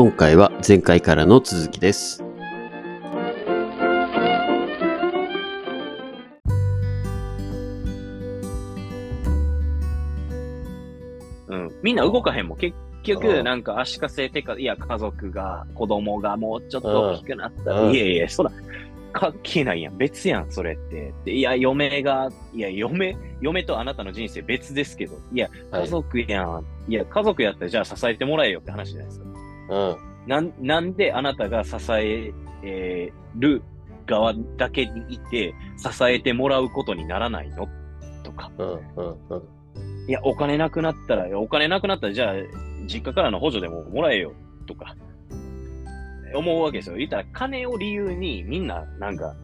今回は前回からの続きです。うん。みんな動かへんもん。結う局、んなんか足かせてか、いや、家族が、子供がもうちょっと大きくなったら、うんいやいや、そら、関係ないやん。別やん、それって。でいや、嫁が、いや、嫁、嫁とあなたの人生別ですけど、いや、はい家族やん。いや、家族やったらじゃあ支えてもらえよって話じゃないですか。うん。なん、なんであなたが支え、えーる側だけにいて、支えてもらうことにならないの？とか。うん。うん。うん。いや、お金なくなったら、お金なくなったら、じゃあ、実家からの補助でももらえよ、とか、思うわけですよ。言ったら、金を理由に、みんな、なんか、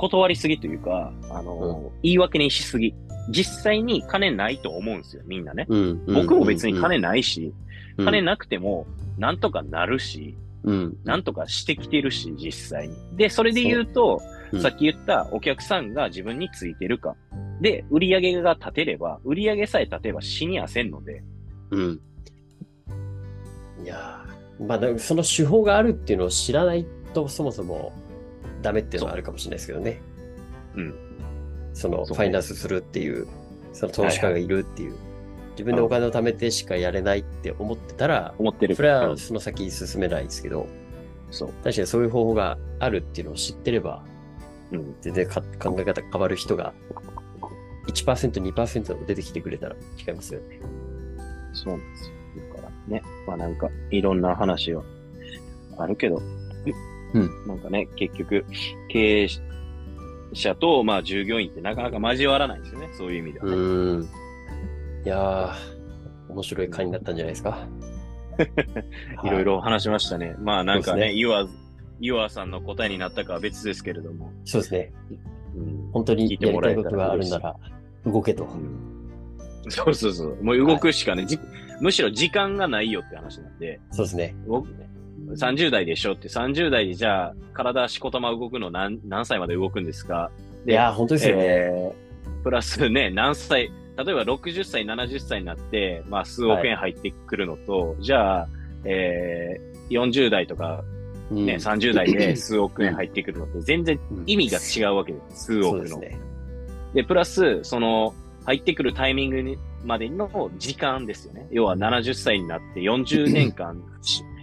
断りすぎというか、あの、言い訳にしすぎ。実際に金ないと思うんですよ、みんなね。うん。僕も別に金ないし、うん、金なくても、なんとかなるし、うん。なんとかしてきてるし、実際に。で、それで言うと、うんさっき言ったお客さんが自分についてるか。で、売り上げが立てれば、売り上げさえ立てば死にはせんので、うん。いやーまあ、その手法があるっていうのを知らないと、そもそもダメっていうのはあるかもしれないですけどね。うん。その、ファイナンスするっていう、その投資家がいるっていう。自分でお金を貯めてしかやれないって思ってたら、思ってる。それうんはその先進めないですけど、そう。確かにそういう方法があるっていうのを知ってれば、うん。全然か考え方変わる人が1%、2%でも出てきてくれたら違いますよね。そうなんですよ。だからね、まあなんか、いろんな話はあるけど、うんなんかね、結局、経営者と、まあ従業員ってなかなか交わらないんですよね。そういう意味ではうね。ーん。いやー、面白い回になったんじゃないですか。いろいろ話しましたね。まあなんかね、そうですねユア、ユアさんの答えになったかは別ですけれども。そうですね。うん本当に聞いてやりもらえたいことがあるなら、動けと。そうそうそう。もう動くしかね、じむしろ時間がないよって話なんで、そうですね。僕30代でしょって、30代でじゃあ、体しこたま動くの何何歳まで動くんですか？いやー、本当ですよね。えープラスね、何歳、例えば60歳、70歳になって、まあ数億円入ってくるのと、じゃあ、えー、40代とかうんね、30代で数億円入ってくるのって全然うん意味が違うわけです。数億の。ですね。で、プラス、その、入ってくるタイミングにまでの時間ですよね。要は70歳になって40年間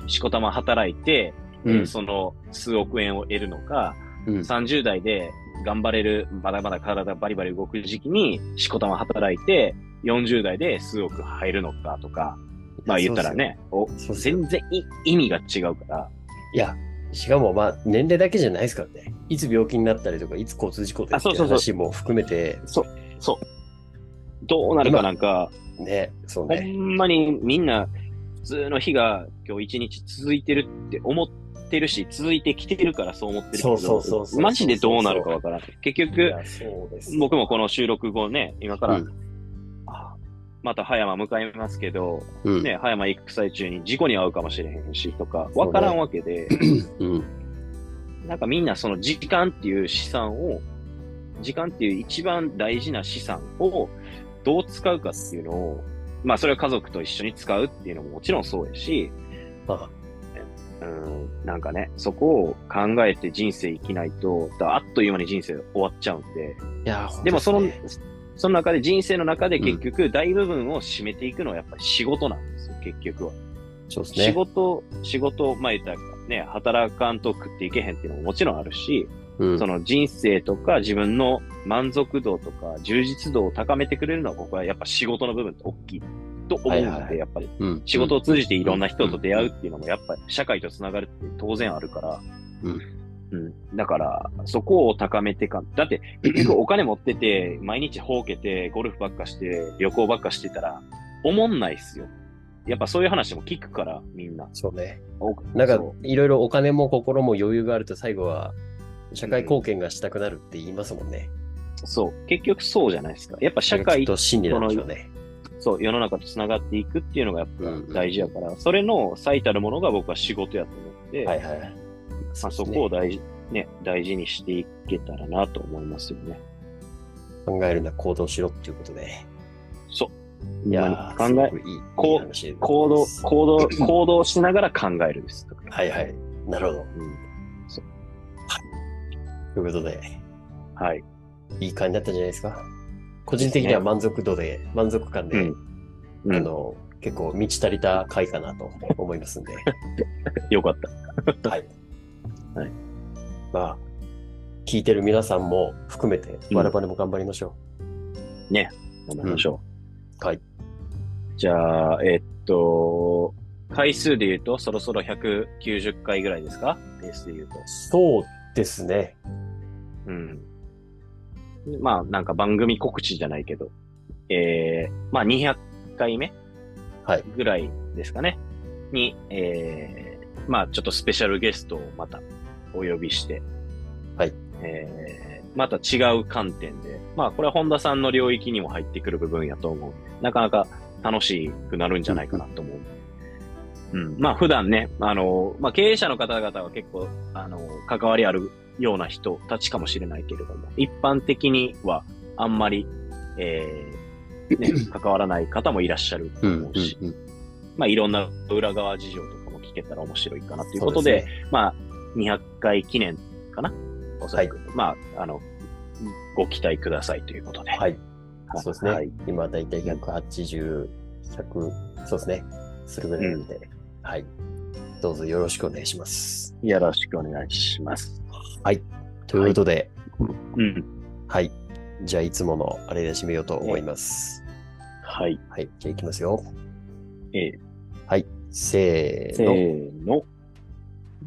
し、しこたま働いて、えーうんその数億円を得るのか、うん。30代で頑張れる、まだまだ体バリバリ動く時期にしこたま働いて、40代で数億入るのかとか、まあ言ったらね、お全然い意味が違うから、いや、しかもまあ、年齢だけじゃないですからね。いつ病気になったりとか、いつ交通事故でっていうあそうそうそう。話も含めて、そう。どうなるかなんか、ね、そうほね。んまにみんな普通の日が今日一日続いてるって思ってるし、続いてきてるからそう思ってるけど、そうそうそうマジでどうなるかわからない。結局。僕もこの収録後ね、今から、うんあまた葉山向かいますけど、うん、ね、葉山行く最中に事故に遭うかもしれへんしとか、わからんわけで、うん。なんかみんなその時間っていう資産を、時間っていう一番大事な資産をどう使うかっていうのを、まあそれは家族と一緒に使うっていうのももちろんそうやし、まうん、なんかね、そこを考えて人生生きないと、だあっという間に人生終わっちゃうんで、あ、いや、でもその、その中で人生の中で結局大部分を占めていくのはやっぱり仕事なんですよ、結局は。そうですね。仕事、仕事、まあ言ったらね、働かんと食っていけへんっていうのももちろんあるし、うんその人生とか自分の満足度とか充実度を高めてくれるのは僕はやっぱ仕事の部分って大きいと思うので、はいはいはいやっぱりうん仕事を通じていろんな人と出会うっていうのもやっぱり社会とつながるって当然あるから、うんうん。だから、そこを高めてか、だって結局お金持ってて、毎日ほうけて、ゴルフばっかして、旅行ばっかしてたら、思んないっすよ。やっぱそういう話も聞くから、みんな。そうね。おなんかそ、いろいろお金も心も余裕があると最後は、社会貢献がしたくなるって言いますもんね。うそう。結局そうじゃないですか。やっぱ社会と真理なんでしょうね。そう、世の中と繋がっていくっていうのがやっうんぱ大事やから、それの最たるものが僕は仕事やと思って、はいはい。まあ、そこを大事、ね、大事にしていけたらなと思いますよね。考えるな、行動しろっていうことで。そう。いやー、考えいい行動行動、行動しながら考えるです。はいはい。なるほど。うんということで、はい。いい感じだったんじゃないですか。個人的には満足度で、満足感で、うん。あの、結構満ち足りた回かなと思いますんで。よかった。はい。はい。まあ、聞いてる皆さんも含めて、うん我々も頑張りましょ頑張りましょう。はい。う。じゃあ、えっと、回数で言うと、そろそろ190回ぐらいですか？ペースで言うと。そうですね。うん。まあ、なんか番組告知じゃないけど、えー、まあ200回目はい。ぐらいですかね。に、えー、まあちょっとスペシャルゲストをまたお呼びして、はい。えー、また違う観点で、まあこれは本田さんの領域にも入ってくる部分やと思うんで、なかなか楽しくなるんじゃないかなと思う。うん。まあ普段ね、あの、まあ経営者の方々は結構、あの、関わりあるような人たちかもしれないけれども、一般的にはあんまり、えー、ね、関わらない方もいらっしゃると思うし、うんまあいろんな裏側事情とかも聞けたら面白いかなということで、そうすまあ200回記念かな？おそらく。まあ、あの、ご期待くださいということで。はい。そうですね。はい。今だいたい180、100、そうですね。するぐらいなので、はい。どうぞよろしくお願いします。よろしくお願いします。ということで、うん。はい。じゃあ、いつものあれで締めようと思います。はい。はい。じゃあ、いきますよ。えーはい。せーせの。ーの。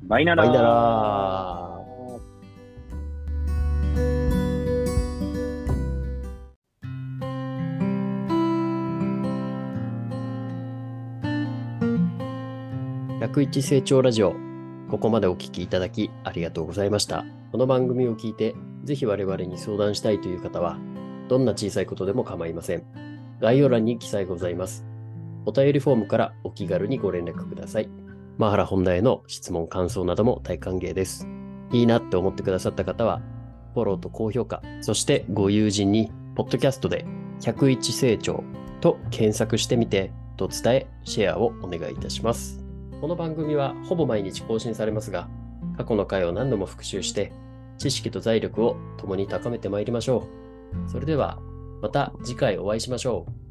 バイナラー。バイナラ101成長ラジオ。ここまでお聞きいただきありがとうございました。この番組を聞いて、ぜひ我々に相談したいという方は、どんな小さいことでも構いません。概要欄に記載ございます。お便りフォームからお気軽にご連絡ください。マハラ本題への質問、感想なども大歓迎です。いいなって思ってくださった方は、フォローと高評価、そしてご友人に、ポッドキャストで101成長と検索してみて、と伝え、シェアをお願いいたします。この番組はほぼ毎日更新されますが、過去の回を何度も復習して、知識と財力を共に高めてまいりましょう。それでは、また次回お会いしましょう。